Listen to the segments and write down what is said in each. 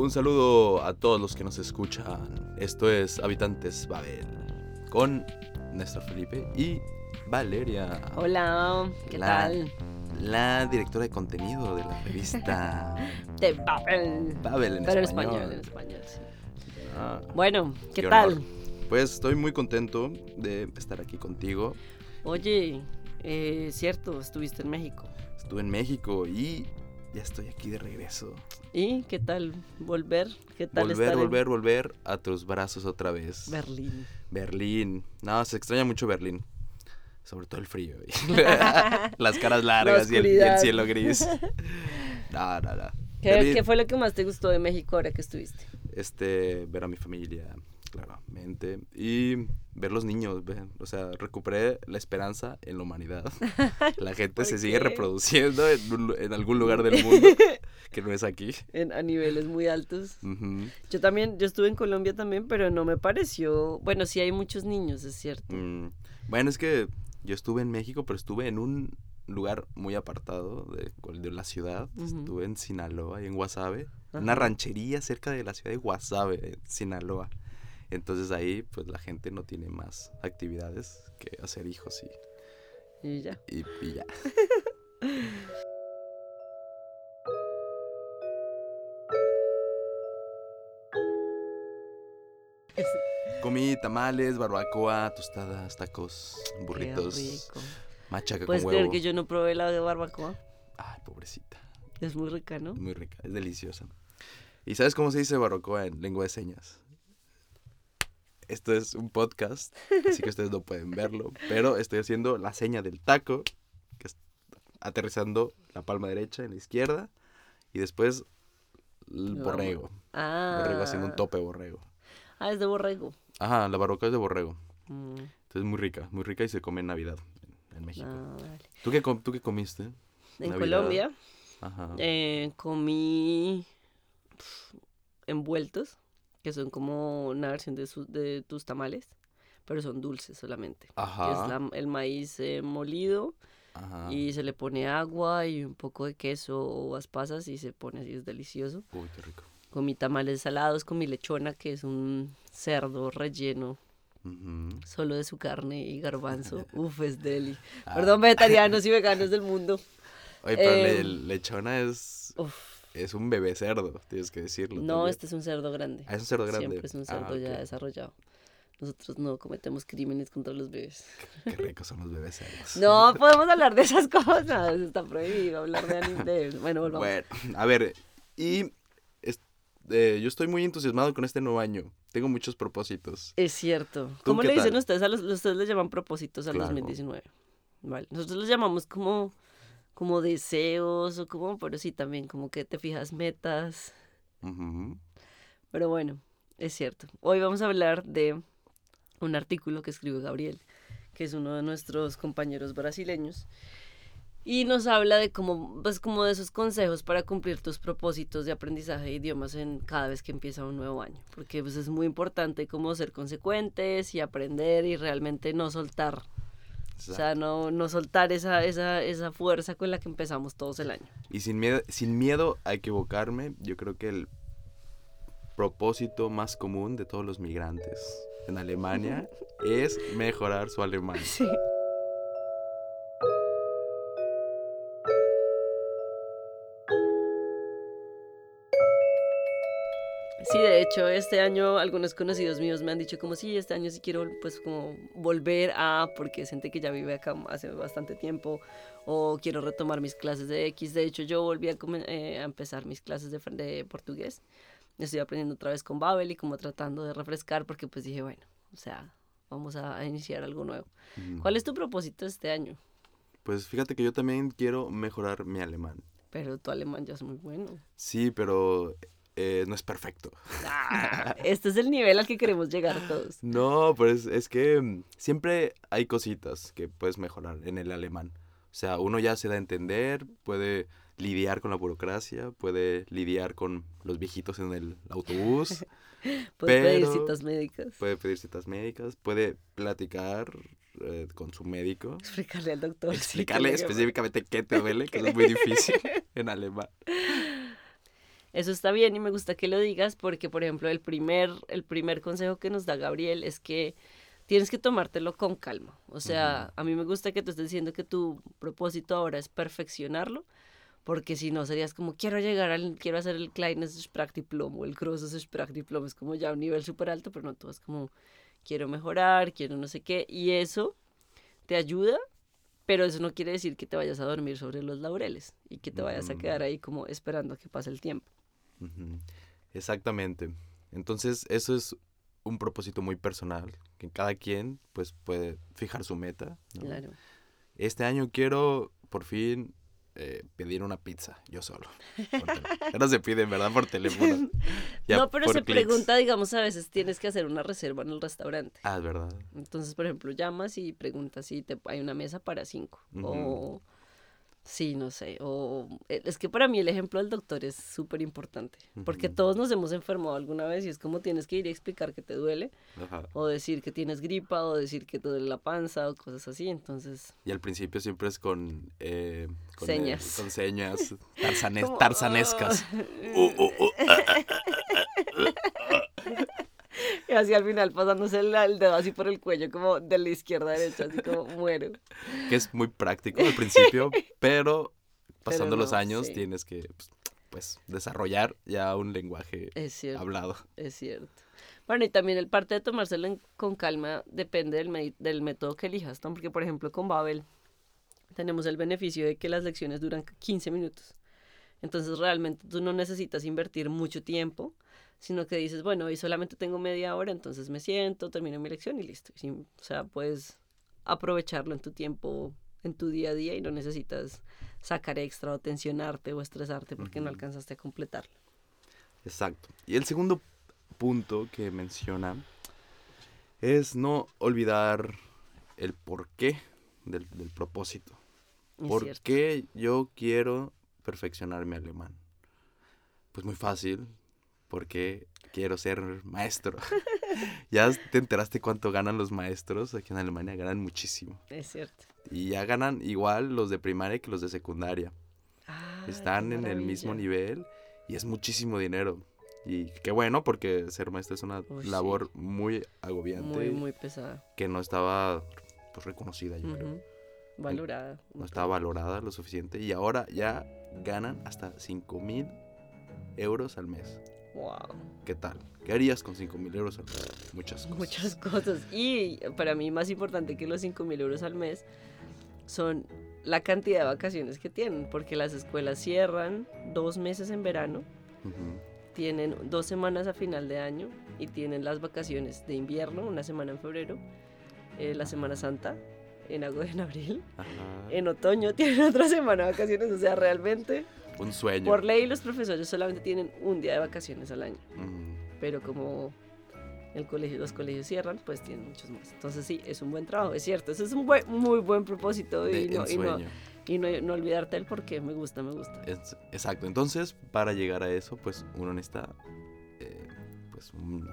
Un saludo a todos los que nos escuchan. Esto es Habitantes Babel con Néstor Felipe y Valeria. Hola, ¿qué La- tal? La directora de contenido de la revista De Babel. Babel en Pero en español. español, en español, sí. Ah, Bueno, ¿qué, Qué tal? pues estoy muy contento de estar aquí contigo. Oye, eh, cierto, estuviste en México. Estuve en México y ya estoy aquí de regreso. ¿Y qué tal volver? ¿Qué tal Volver, estar volver, volver a tus brazos otra vez. Berlín? Berlín. No, se extraña mucho Berlín. Sobre todo el frío. Las caras largas y el, y el oscuridad. cielo gris. No, no, no. ¿Qué, qué fue lo que más te gustó de México ahora que estuviste? Este, ver a mi familia, claramente. Y ver los niños, o sea, recuperé la esperanza en la humanidad. La gente ¿Por se sigue reproduciendo en, un lu- en algún lugar del mundo que no es aquí. En, a niveles muy altos. Yo también, yo estuve en Colombia también, pero no me pareció... Bueno, sí hay muchos niños, es cierto. Mm, Bueno, es que yo estuve en México, pero estuve en un lugar muy apartado de, de la ciudad. Estuve en Sinaloa y en Guasave. Una ranchería cerca de la ciudad de Guasave, Sinaloa. Entonces ahí, pues la gente no tiene más actividades que hacer hijos y, Y ya. y, y ya. Comí tamales, barbacoa, tostadas, tacos, burritos, machaca ¿Puedes con creer huevo. que yo no probé la de barbacoa? Ay, pobrecita. Es muy rica, ¿no? Muy rica, es deliciosa. ¿Y sabes cómo se dice barbacoa en lengua de señas? Esto es un podcast, así que ustedes no pueden verlo, pero estoy haciendo la seña del taco, que es aterrizando la palma derecha en la izquierda, y después el borrego. Ah. Borrego haciendo un tope borrego. Ah, es de borrego. Ajá, la barbacoa es de borrego. Mm, Entonces muy rica, muy rica y se come en Navidad en, en México. ah, vale. ¿Tú, qué, ¿Tú qué comiste? En Navidad. Colombia Ajá. eh, comí envueltos, que son como una versión de, su- de tus tamales, pero son dulces solamente. Que Ajá. es la- el maíz eh, molido Ajá. y se le pone agua y un poco de queso o uvas pasas y se pone así, es delicioso. Uy, qué rico. Comí tamales salados, comí lechona, que es un cerdo relleno Ujú. solo de su carne y garbanzo. Uf, es deli. Ah. Perdón, vegetarianos y veganos del mundo. Oye, pero le- Em, lechona es, Uf. Es un bebé cerdo, tienes que decirlo. No, también. este es un cerdo grande. Ah, es un cerdo grande. Siempre es un cerdo Ah, ya desarrollado. Nosotros no cometemos crímenes contra los bebés. Qué ricos son los bebés cerdos. No podemos hablar de esas cosas. Está prohibido hablar de animales. Bueno, volvamos. Bueno, a ver, y es- eh, yo estoy muy entusiasmado con este nuevo año. Tengo muchos propósitos. Es cierto. ¿Tú ¿Cómo qué le dicen tal? ustedes a los, ustedes les llaman propósitos al Claro. 2019? Vale. Nosotros los llamamos como, como deseos o como, pero sí también como que te fijas metas. Pero bueno, es cierto. Hoy vamos a hablar de un artículo que escribe Gabriel, que es uno de nuestros compañeros brasileños, y nos habla de cómo, pues como de esos consejos para cumplir tus propósitos de aprendizaje de idiomas en cada vez que empieza un nuevo año, porque pues es muy importante como ser consecuentes y aprender y realmente no soltar, o sea, no, no soltar esa, esa, esa fuerza con la que empezamos todos el año. Y sin miedo, sin miedo a equivocarme, yo creo que el propósito más común de todos los migrantes en Alemania es mejorar su alemán. Sí. Sí, de hecho, este año algunos conocidos míos me han dicho como, sí, este año sí quiero pues como volver a, porque es gente que ya vive acá hace bastante tiempo, o quiero retomar mis clases de X. De hecho, yo volví a, eh, a empezar mis clases de, de portugués. Estoy aprendiendo otra vez con Babel y como tratando de refrescar, porque pues dije, bueno, o sea, vamos a, iniciar algo nuevo. Ujú. ¿Cuál es tu propósito este año? Pues fíjate que yo también quiero mejorar mi alemán. Pero tu alemán ya es muy bueno. Sí, pero eh, no es perfecto. Ah, este es el nivel al que queremos llegar todos. No, pues es que mm, siempre hay cositas que puedes mejorar en el alemán. O sea, uno ya se da a entender, puede lidiar con la burocracia, puede lidiar con los viejitos en el autobús, Puedes pedir citas médicas. puede pedir citas médicas, puede platicar eh, con su médico, Explicarle al doctor. explicarle específicamente qué te duele, que es muy difícil en alemán. Eso está bien y me gusta que lo digas porque, por ejemplo, el primer, el primer consejo que nos da Gabriel es que tienes que tomártelo con calma. O sea, a mí me gusta que tú estés diciendo que tu propósito ahora es perfeccionarlo, porque si no serías como quiero llegar al, quiero hacer el Kleines Sprachdiplom o el Grosses Sprachdiplom, es como ya un nivel súper alto, pero no, tú vas como quiero mejorar, quiero no sé qué, y eso te ayuda, pero eso no quiere decir que te vayas a dormir sobre los laureles y que te vayas a quedar ahí como esperando a que pase el tiempo. Exactamente. Entonces, eso es un propósito muy personal, que cada quien pues puede fijar su meta. Claro. Este año quiero por fin eh, pedir una pizza yo solo. Ahora se pide, ¿verdad? Por teléfono. no, pero se pregunta, digamos, a veces tienes que hacer una reserva en el restaurante. Ah, es verdad. Entonces, por ejemplo, llamas y preguntas si te, hay una mesa para cinco. O Sí, no sé. O eh, es que para mí el ejemplo del doctor es súper importante. Porque todos nos hemos enfermado alguna vez y es como tienes que ir a explicar que te duele. O decir que tienes gripa, o decir que te duele la panza, o cosas así. Entonces. Y al principio siempre es con. Eh, señas. con señas tarzanescas. Uh, uh, uh, ah, ah, ah, y así al final pasándose el, dedo así por el cuello, como de la izquierda a derecha, así como muero. Que es muy práctico al principio, pero pasando los años tienes que pues, pues, desarrollar ya un lenguaje hablado. Es cierto. Bueno, y también el parte de tomárselo con calma depende del, del método que elijas, ¿no? Porque, por ejemplo, con Babel tenemos el beneficio de que las lecciones duran 15 minutos. Entonces, realmente tú no necesitas invertir mucho tiempo sino que dices, bueno, hoy solamente tengo media hora, entonces me siento, termino mi lección y listo. o sea, puedes aprovecharlo en tu tiempo, en tu día a día y no necesitas sacar extra o tensionarte o estresarte porque no alcanzaste a completarlo. Exacto. Y el segundo punto que menciona es no olvidar el porqué del, del propósito. ¿Por qué yo quiero perfeccionar mi alemán? Pues muy fácil, porque quiero ser maestro. ya te enteraste cuánto ganan los maestros aquí en Alemania, ganan muchísimo. Es cierto. Y ya ganan igual los de primaria que los de secundaria. Ah, Están en el mismo nivel y es muchísimo dinero. Y qué bueno, porque ser maestro es una labor muy agobiante. Muy, muy pesada. Que no estaba pues, reconocida, yo Valorada. No estaba valorada lo suficiente. Y ahora ya ganan hasta 5 mil euros al mes. Wow. ¿Qué tal? ¿Qué harías con 5 mil euros al mes? Muchas cosas. Muchas cosas. Y para mí más importante que los 5 mil euros al mes son la cantidad de vacaciones que tienen, porque las escuelas cierran dos meses en verano, tienen dos semanas a final de año y tienen las vacaciones de invierno, una semana en febrero, eh, la Semana Santa en agosto, en abril, en otoño tienen otra semana de vacaciones, o sea, realmente un sueño. Por ley los profesores solamente tienen un día de vacaciones al año. Pero como el colegio, los colegios cierran, pues tienen muchos más. Entonces sí, es un buen trabajo, es cierto. Eso es un muy buen propósito y, no, y, no, olvidarte del por qué me gusta, me gusta. exacto. Entonces, para llegar a eso, pues uno necesita eh, pues un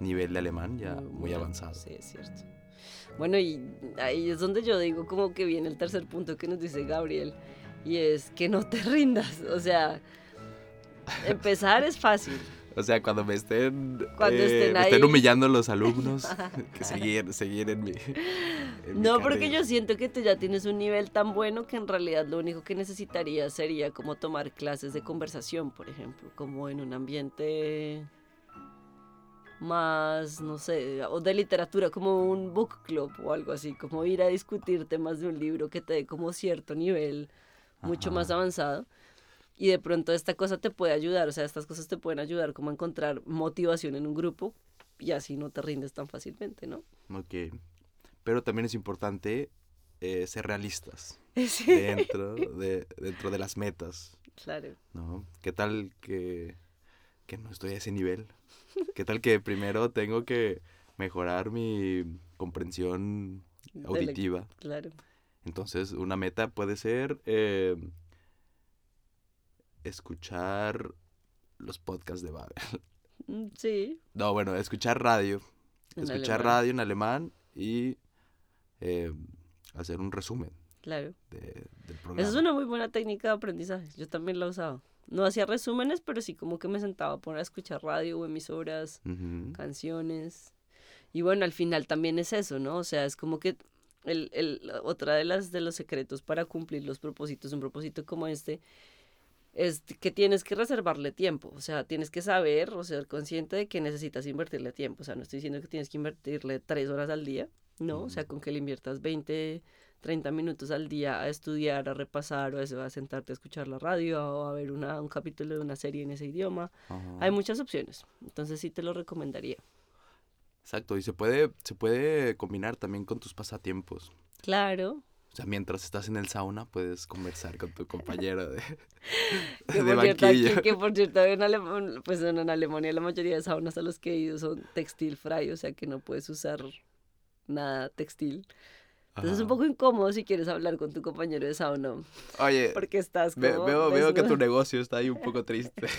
nivel de alemán ya muy, avanzado. Sí, es cierto. Bueno, y ahí es donde yo digo como que viene el tercer punto que nos dice Gabriel y es que no te rindas. O sea, empezar es fácil. O sea, cuando me estén, cuando eh, estén, humillando los alumnos, que seguir, seguir en mi. no, porque yo siento que tú ya tienes un nivel tan bueno que en realidad lo único que necesitarías sería como tomar clases de conversación, por ejemplo, como en un ambiente más, no sé, o de literatura, como un book club o algo así, como ir a discutir temas de un libro que te dé como cierto nivel mucho más avanzado. Y de pronto esta cosa te puede ayudar, o sea, estas cosas te pueden ayudar como a encontrar motivación en un grupo y así no te rindes tan fácilmente, ¿no? Ok. Pero también es importante eh, ser realistas dentro, de, dentro de las metas. Claro. ¿No? ¿Qué tal que, que no estoy a ese nivel? ¿Qué tal que primero tengo que mejorar mi comprensión auditiva? Claro. Entonces, una meta puede ser eh, escuchar los podcasts de Babel. Mm, sí. No, bueno, escuchar radio. escuchar radio en alemán y eh, hacer un resumen. Claro. del programa. Esa es una muy buena técnica de aprendizaje. Yo también la he usado. No hacía resúmenes, pero sí como que me sentaba a poner a escuchar radio o emisoras, canciones. Y bueno, al final también es eso, ¿no? O sea, es como que el, el, otra de las de los secretos para cumplir los propósitos, un propósito como este, es que tienes que reservarle tiempo, o sea, tienes que saber o ser consciente de que necesitas invertirle tiempo, o sea, no estoy diciendo que tienes que invertirle tres horas al día, no, o sea, con que le inviertas 20, 30 minutos al día a estudiar, a repasar o a sentarte a escuchar la radio o a ver una, un capítulo de una serie en ese idioma, hay muchas opciones, entonces sí te lo recomendaría. Exacto, y se puede, se puede combinar también con tus pasatiempos. Claro, O sea, mientras estás en el sauna puedes conversar con tu compañero de, que de por cierto, aquí- banquillo. que por cierto en, Alem- pues en Alemania la mayoría de saunas a los que he ido son textil fry, o sea que no puedes usar nada textil. Entonces es un Ajá. poco incómodo si quieres hablar con tu compañero de sauna, Oye, porque estás ve- como veo, veo que tu negocio está ahí un poco triste.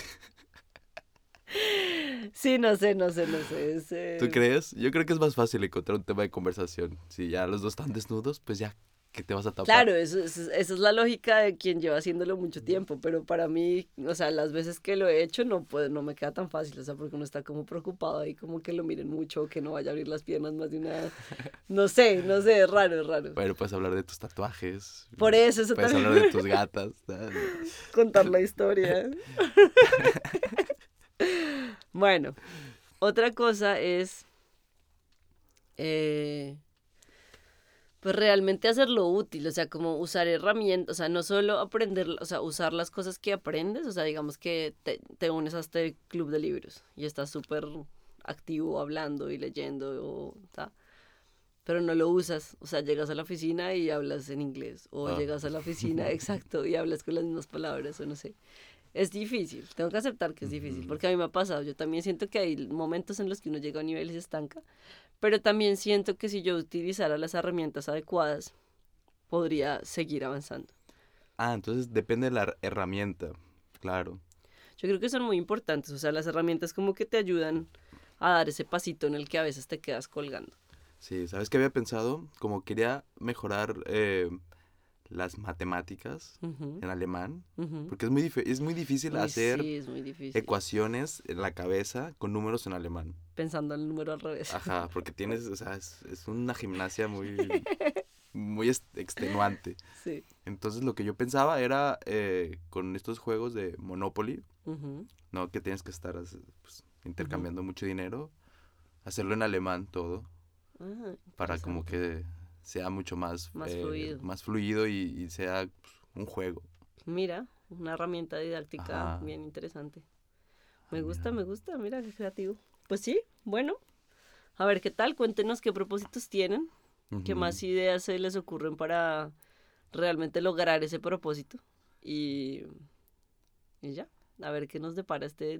Sí, no sé, no sé, no sé. es, eh, ¿Tú crees? Yo creo que es más fácil encontrar un tema de conversación. Si ya los dos están desnudos, pues ya, ¿qué te vas a tapar? Claro, eso, eso- esa es la lógica de quien lleva haciéndolo mucho tiempo, pero para mí, o sea, las veces que lo he hecho no puede, no me queda tan fácil, o sea, porque uno está como preocupado ahí, como que lo miren mucho, que no vaya a abrir las piernas más de una, no sé, no sé, es raro, es raro. Bueno, puedes hablar de tus tatuajes. Por eso, eso Puedes también, hablar de tus gatas. contar la historia. bueno, otra cosa es, eh, pues realmente hacerlo útil, o sea, como usar herramientas, o sea, no solo aprender, o sea, usar las cosas que aprendes, o sea, digamos que te, te unes a este club de libros y estás súper activo hablando y leyendo, o, pero no lo usas, o sea, llegas a la oficina y hablas en inglés, o Ah. llegas a la oficina, exacto, y hablas con las mismas palabras, o no sé. Es difícil, tengo que aceptar que es difícil, porque a mí me ha pasado, yo también siento que hay momentos en los que uno llega a un nivel y se estanca, pero también siento que si yo utilizara las herramientas adecuadas, podría seguir avanzando. Ah, entonces depende de la her- herramienta. Claro. Yo creo que son muy importantes, o sea, las herramientas como que te ayudan a dar ese pasito en el que a veces te quedas colgando. Sí, ¿sabes qué había pensado? Como quería mejorar eh, las matemáticas en alemán, porque es muy, es muy difícil Uy, hacer Sí, es muy difícil. ecuaciones en la cabeza con números en alemán. Pensando en el número al revés. Ajá, porque tienes, o sea, es, es una gimnasia muy, muy extenuante. Sí. Entonces lo que yo pensaba era eh, con estos juegos de Monopoly. ¿no? Que tienes que estar pues, intercambiando mucho dinero, hacerlo en alemán todo, Ah, para como que sea mucho más, Más eh, fluido. más fluido y, y sea pues, un juego. Mira, una herramienta didáctica Ajá. bien interesante. Me Ah, gusta, mira. me gusta, mira qué creativo. Pues sí, bueno. A ver qué tal, cuéntenos qué propósitos tienen, qué más ideas se les ocurren para realmente lograr ese propósito. Y, y ya, a ver qué nos depara este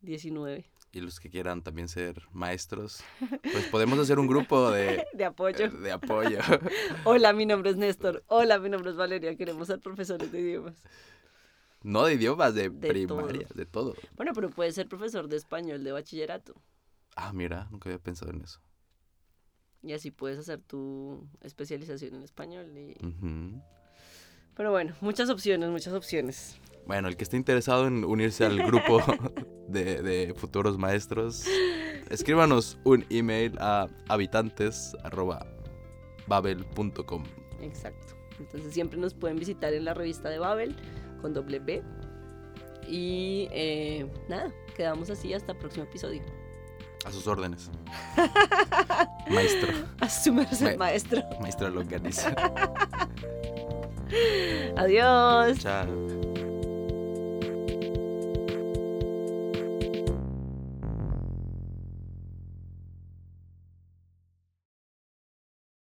2019 Y los que quieran también ser maestros, pues podemos hacer un grupo de, de apoyo. de apoyo. Hola, mi nombre es Néstor. Hola, mi nombre es Valeria. Queremos ser profesores de idiomas. No de idiomas, de, De primaria, de todo. Bueno, pero puedes ser profesor de español de bachillerato. Ah, mira, nunca había pensado en eso. Y así puedes hacer tu especialización en español. y-. Pero bueno, muchas opciones, muchas opciones. Bueno, el que esté interesado en unirse al grupo de, de futuros maestros, escríbanos un email a habitantes.babel.com. Exacto. Entonces siempre nos pueden visitar en la revista de Babel con doble B. Y eh, nada, quedamos así hasta el próximo episodio. A sus órdenes. Maestro, Asumirse Me- el maestro. maestra longaniza. Adiós. Chao.